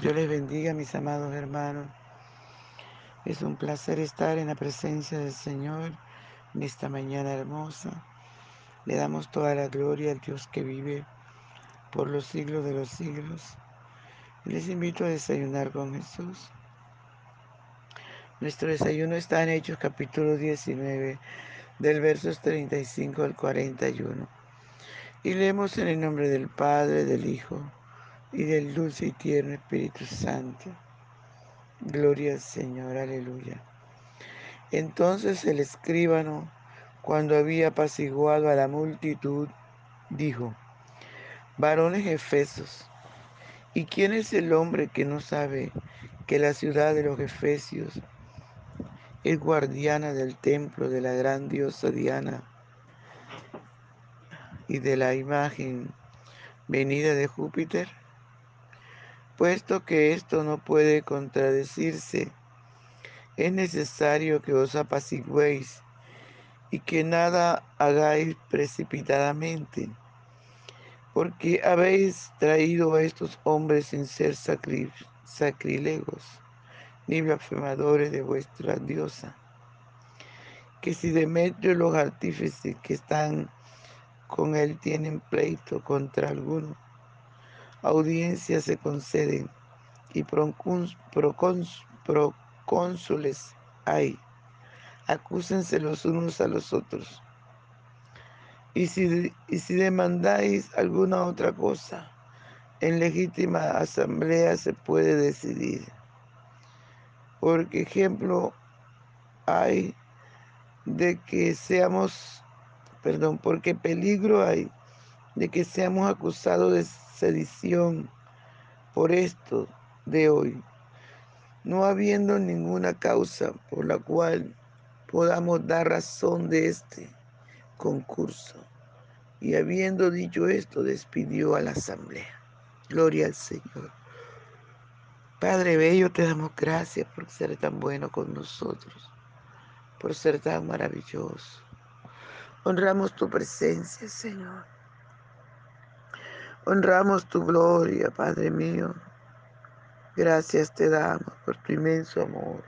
Dios les bendiga, mis amados hermanos. Es un placer estar en la presencia del Señor en esta mañana hermosa. Le damos toda la gloria al Dios que vive por los siglos de los siglos. Les invito a desayunar con Jesús. Nuestro desayuno está en Hechos capítulo 19, del versos 35 al 41. Y leemos en el nombre del Padre, del Hijo y del dulce y tierno Espíritu Santo. Gloria al Señor, aleluya. Entonces el escribano, cuando había apaciguado a la multitud, dijo, varones efesos, ¿y quién es el hombre que no sabe que la ciudad de los efesios es guardiana del templo de la gran diosa Diana y de la imagen venida de Júpiter? Puesto que esto no puede contradecirse, es necesario que os apaciguéis y que nada hagáis precipitadamente, porque habéis traído a estos hombres sin ser sacrilegos ni blasfemadores de vuestra diosa. Que si Demetrio y los artífices que están con él tienen pleito contra alguno, audiencias se conceden y procónsules hay. Acúsense los unos a los otros. Y si, y si demandáis alguna otra cosa, en legítima asamblea se puede decidir. Porque ejemplo hay de que seamos, perdón, porque peligro hay de que seamos acusados de sedición por esto de hoy, no habiendo ninguna causa por la cual podamos dar razón de este concurso. Y habiendo dicho esto, despidió a la asamblea. Gloria al Señor. Padre Bello, te damos gracias por ser tan bueno con nosotros, por ser tan maravilloso. Honramos tu presencia, Señor. Honramos tu gloria, Padre mío. Gracias te damos por tu inmenso amor.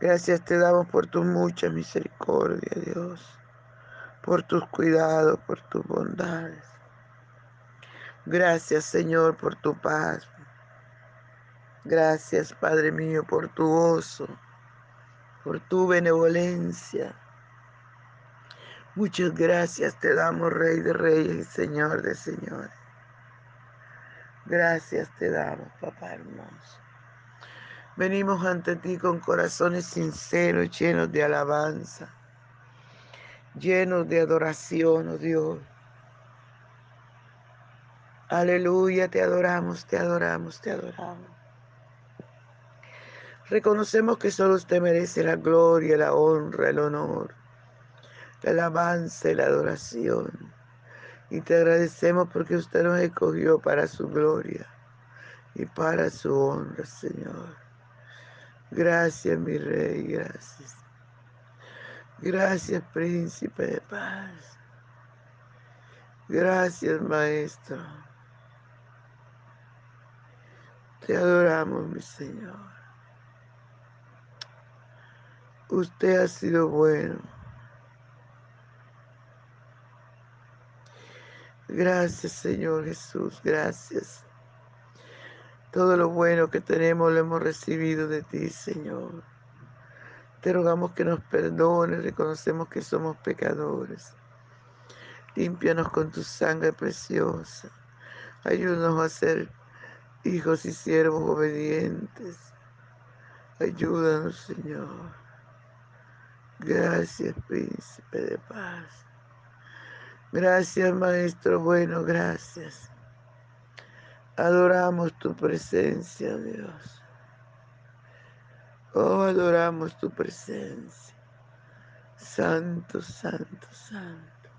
Gracias te damos por tu mucha misericordia, Dios, por tus cuidados, por tus bondades. Gracias, Señor, por tu paz. Gracias, Padre mío, por tu gozo, por tu benevolencia. Muchas gracias te damos, Rey de Reyes y Señor de Señores. Gracias te damos, Papá hermoso. Venimos ante ti con corazones sinceros, llenos de alabanza, llenos de adoración, oh Dios. Aleluya, te adoramos, te adoramos, te adoramos. Reconocemos que solo usted merece la gloria, la honra, el honor la alabanza y la adoración. Y te agradecemos porque usted nos escogió para su gloria y para su honra, Señor. Gracias, mi Rey, gracias. Gracias, Príncipe de Paz. Gracias, Maestro. Te adoramos, mi Señor. Usted ha sido bueno. Gracias, Señor Jesús, gracias. Todo lo bueno que tenemos lo hemos recibido de ti, Señor. Te rogamos que nos perdones, reconocemos que somos pecadores. Límpianos con tu sangre preciosa. Ayúdanos a ser hijos y siervos obedientes. Ayúdanos, Señor. Gracias, príncipe de paz. Gracias, Maestro bueno, gracias. Adoramos tu presencia, Dios. Oh, adoramos tu presencia. Santo, santo, santo.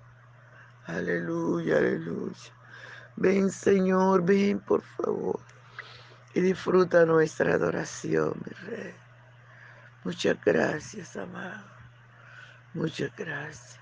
Aleluya, aleluya. Ven, Señor, ven, por favor. Y disfruta nuestra adoración, mi Rey. Muchas gracias, amado. Muchas gracias.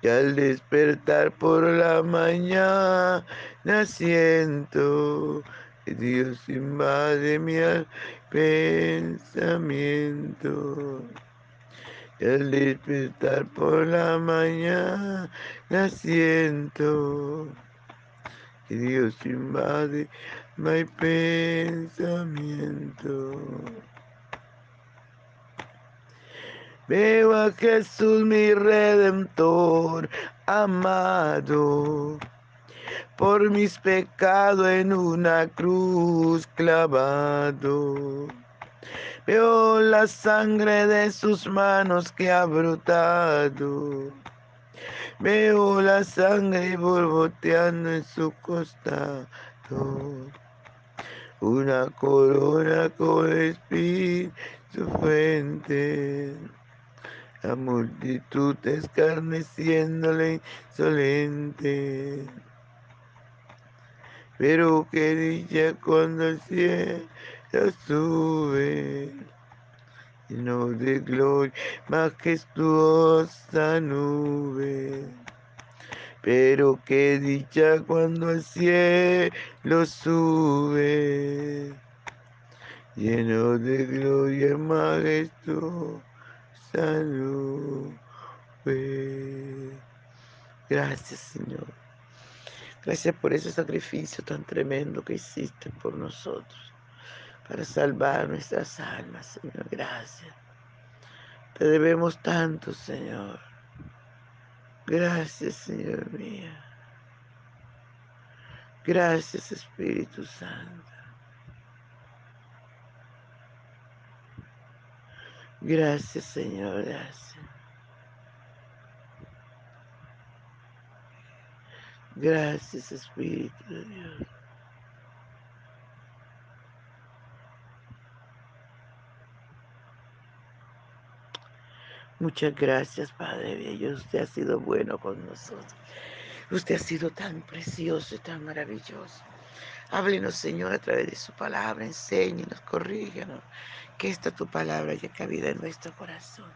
Y al despertar por la mañana siento que Dios invade mi pensamiento. Y al despertar por la mañana siento que Dios invade mi pensamiento. Veo a Jesús mi redentor amado, por mis pecados en una cruz clavado. Veo la sangre de sus manos que ha brotado. Veo la sangre borboteando en su costado. Una corona con espíritu su fuente la multitud escarneciéndole insolente. Pero qué dicha cuando el cielo sube, lleno de gloria, majestuosa nube. Pero qué dicha cuando el cielo sube, lleno de gloria, majestuosa salud. Gracias, Señor. Gracias por ese sacrificio tan tremendo que hiciste por nosotros, para salvar nuestras almas, Señor. Gracias. Te debemos tanto, Señor. Gracias, Señor mío. Gracias, Espíritu Santo. Gracias, Señor, gracias. Gracias, Espíritu de Dios. Muchas gracias, Padre Dios. Usted ha sido bueno con nosotros. Usted ha sido tan precioso y tan maravilloso. Háblenos, Señor, a través de su palabra. Enséñenos, corrígenos. Que esta tu palabra haya cabida en nuestro corazón.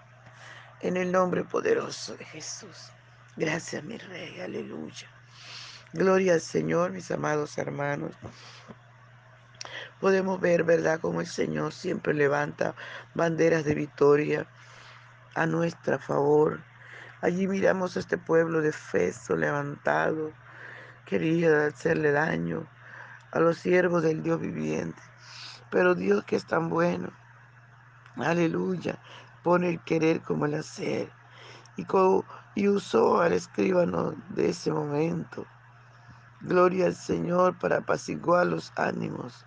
En el nombre poderoso de Jesús. Gracias, mi Rey. Aleluya. Gloria al Señor, mis amados hermanos. Podemos ver, ¿verdad?, como el Señor siempre levanta banderas de victoria a nuestro favor, Allí miramos a este pueblo de Feso levantado, quería hacerle daño a los siervos del Dios viviente. Pero Dios que es tan bueno, aleluya, pone el querer como el hacer. Y, y usó al escribano de ese momento. Gloria al Señor para apaciguar los ánimos,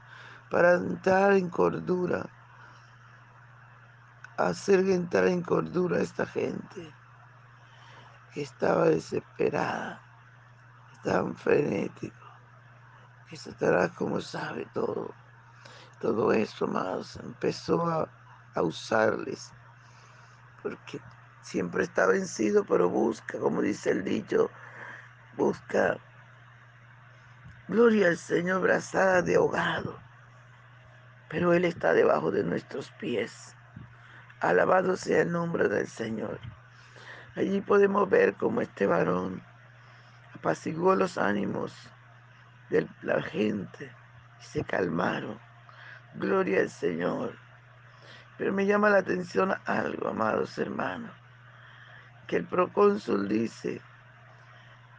para entrar en cordura, hacer entrar en cordura a esta gente que estaba desesperada, estaba frenético, que Satanás como sabe todo, todo eso más empezó a, a usarles, porque siempre está vencido, pero busca, como dice el dicho, busca, gloria al Señor, brazada de ahogado, pero Él está debajo de nuestros pies. Alabado sea el nombre del Señor. Allí podemos ver cómo este varón apaciguó los ánimos de la gente y se calmaron. Gloria al Señor. Pero me llama la atención algo, amados hermanos, que el procónsul dice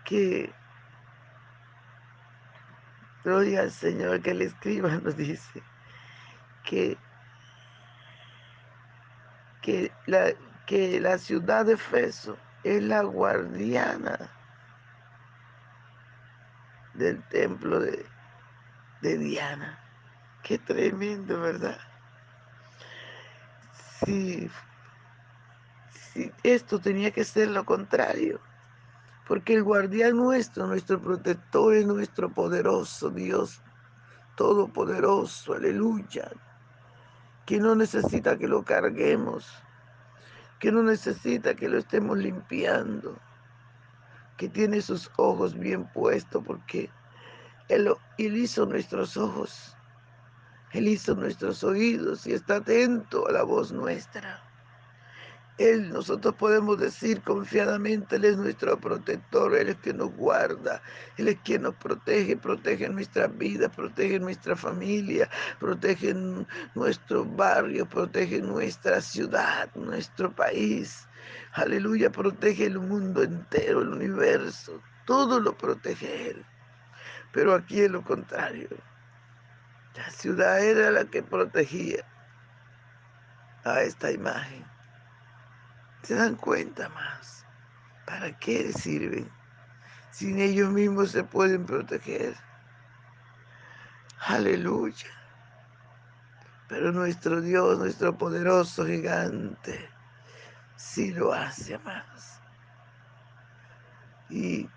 que, gloria al Señor, que el escriba nos dice que, que la, que la ciudad de Feso es la guardiana del templo de, de Diana. Qué tremendo, ¿verdad? Si, esto tenía que ser lo contrario, porque el guardián nuestro, nuestro protector es nuestro poderoso Dios, todopoderoso, aleluya, que no necesita que lo carguemos que no necesita que lo estemos limpiando, que tiene sus ojos bien puestos porque él, él hizo nuestros ojos, Él hizo nuestros oídos y está atento a la voz nuestra. Él, nosotros podemos decir confiadamente, Él es nuestro protector, Él es quien nos guarda, Él es quien nos protege, protege nuestra vida, protege nuestra familia, protege nuestro barrio, protege nuestra ciudad, nuestro país. Aleluya, protege el mundo entero, el universo, todo lo protege Él. Pero aquí es lo contrario. La ciudad era la que protegía a esta imagen se dan cuenta más. ¿Para qué sirven? Sin ellos mismos se pueden proteger. Aleluya. Pero nuestro Dios, nuestro poderoso gigante, sí lo hace, más. Y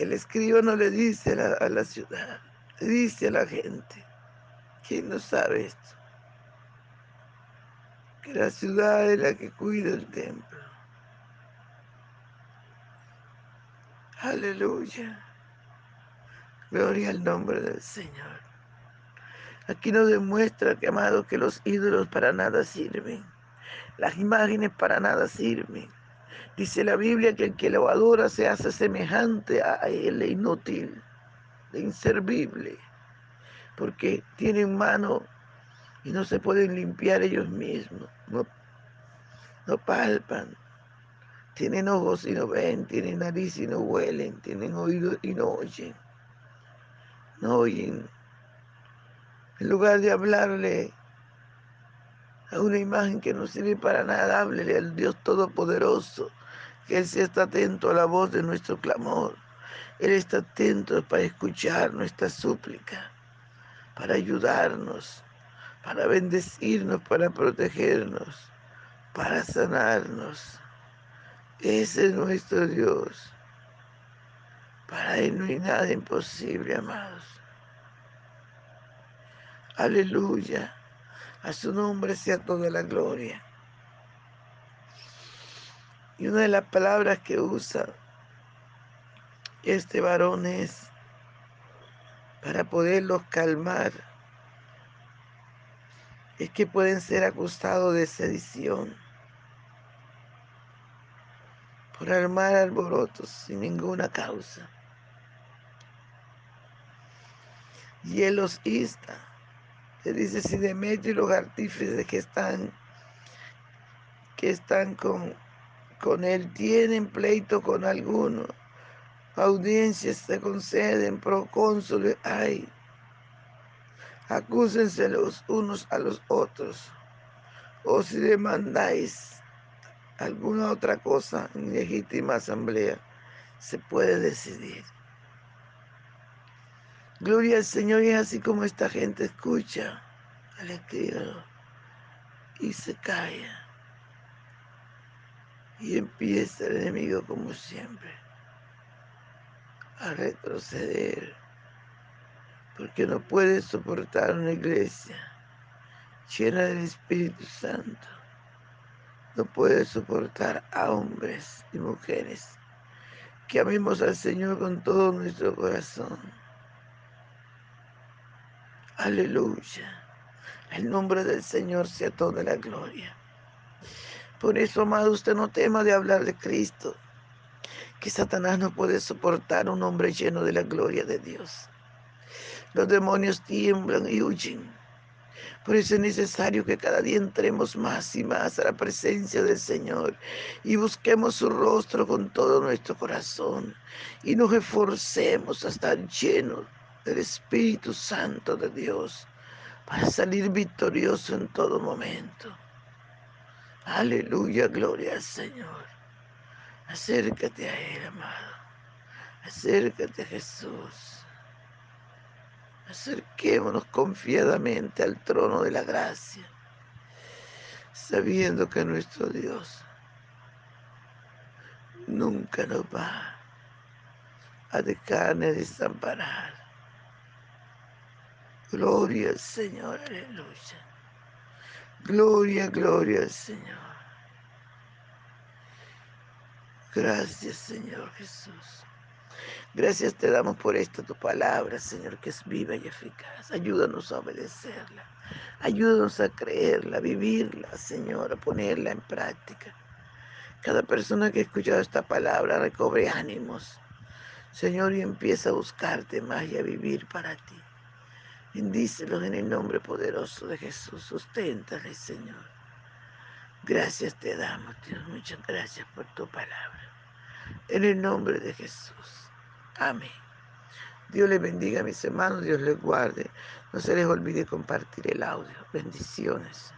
el escribano le dice a la, a la ciudad, le dice a la gente, ¿quién no sabe esto? que la ciudad es la que cuida el templo. Aleluya. Gloria al nombre del Señor. Aquí nos demuestra que, amado, que los ídolos para nada sirven. Las imágenes para nada sirven. Dice la Biblia que el que lo adora se hace semejante a él, inútil, inservible, porque tienen mano y no se pueden limpiar ellos mismos, no, no palpan, tienen ojos y no ven, tienen nariz y no huelen, tienen oídos y no oyen, no oyen. En lugar de hablarle a una imagen que no sirve para nada, háblele al Dios Todopoderoso, que Él se está atento a la voz de nuestro clamor. Él está atento para escuchar nuestra súplica, para ayudarnos para bendecirnos, para protegernos, para sanarnos. Ese es nuestro Dios. Para Él no hay nada imposible, amados. Aleluya. A su nombre sea toda la gloria. Y una de las palabras que usa este varón es para poderlos calmar es que pueden ser acusados de sedición por armar alborotos sin ninguna causa. Y él los insta. Le dice, si Demetrio y los artífices que están, que están con, con él tienen pleito con alguno, audiencias se conceden, procónsules hay, acúsense los unos a los otros, o si demandáis alguna otra cosa en legítima asamblea, se puede decidir. Gloria al Señor y es así como esta gente escucha al escribano y se calla. Y empieza el enemigo como siempre a retroceder porque no puede soportar una iglesia llena del Espíritu Santo. No puede soportar a hombres y mujeres que amemos al Señor con todo nuestro corazón. Aleluya. El nombre del Señor sea toda la gloria. Por eso, amado, usted no tema de hablar de Cristo, que Satanás no puede soportar un hombre lleno de la gloria de Dios. Los demonios tiemblan y huyen. Por eso es necesario que cada día entremos más y más a la presencia del Señor y busquemos su rostro con todo nuestro corazón y nos esforcemos a estar llenos del Espíritu Santo de Dios para salir victorioso en todo momento. Aleluya, gloria al Señor. Acércate a Él, amado. Acércate a Jesús. Acerquémonos confiadamente al trono de la gracia, sabiendo que nuestro Dios nunca nos va a dejar ni desamparar. Gloria al Señor, aleluya. Gloria, gloria al Señor. Gracias, Señor Jesús. Gracias te damos por esta tu palabra, Señor, que es viva y eficaz. Ayúdanos a obedecerla. Ayúdanos a creerla, a vivirla, Señor, a ponerla en práctica. Cada persona que ha escuchado esta palabra recobre ánimos, Señor, y empieza a buscarte más y a vivir para ti. Bendícelos en el nombre poderoso de Jesús. Susténtale, Señor. Gracias te damos, Dios. Muchas gracias por tu palabra. En el nombre de Jesús. Amén. Dios les bendiga a mis hermanos, Dios les guarde. No se les olvide compartir el audio. Bendiciones.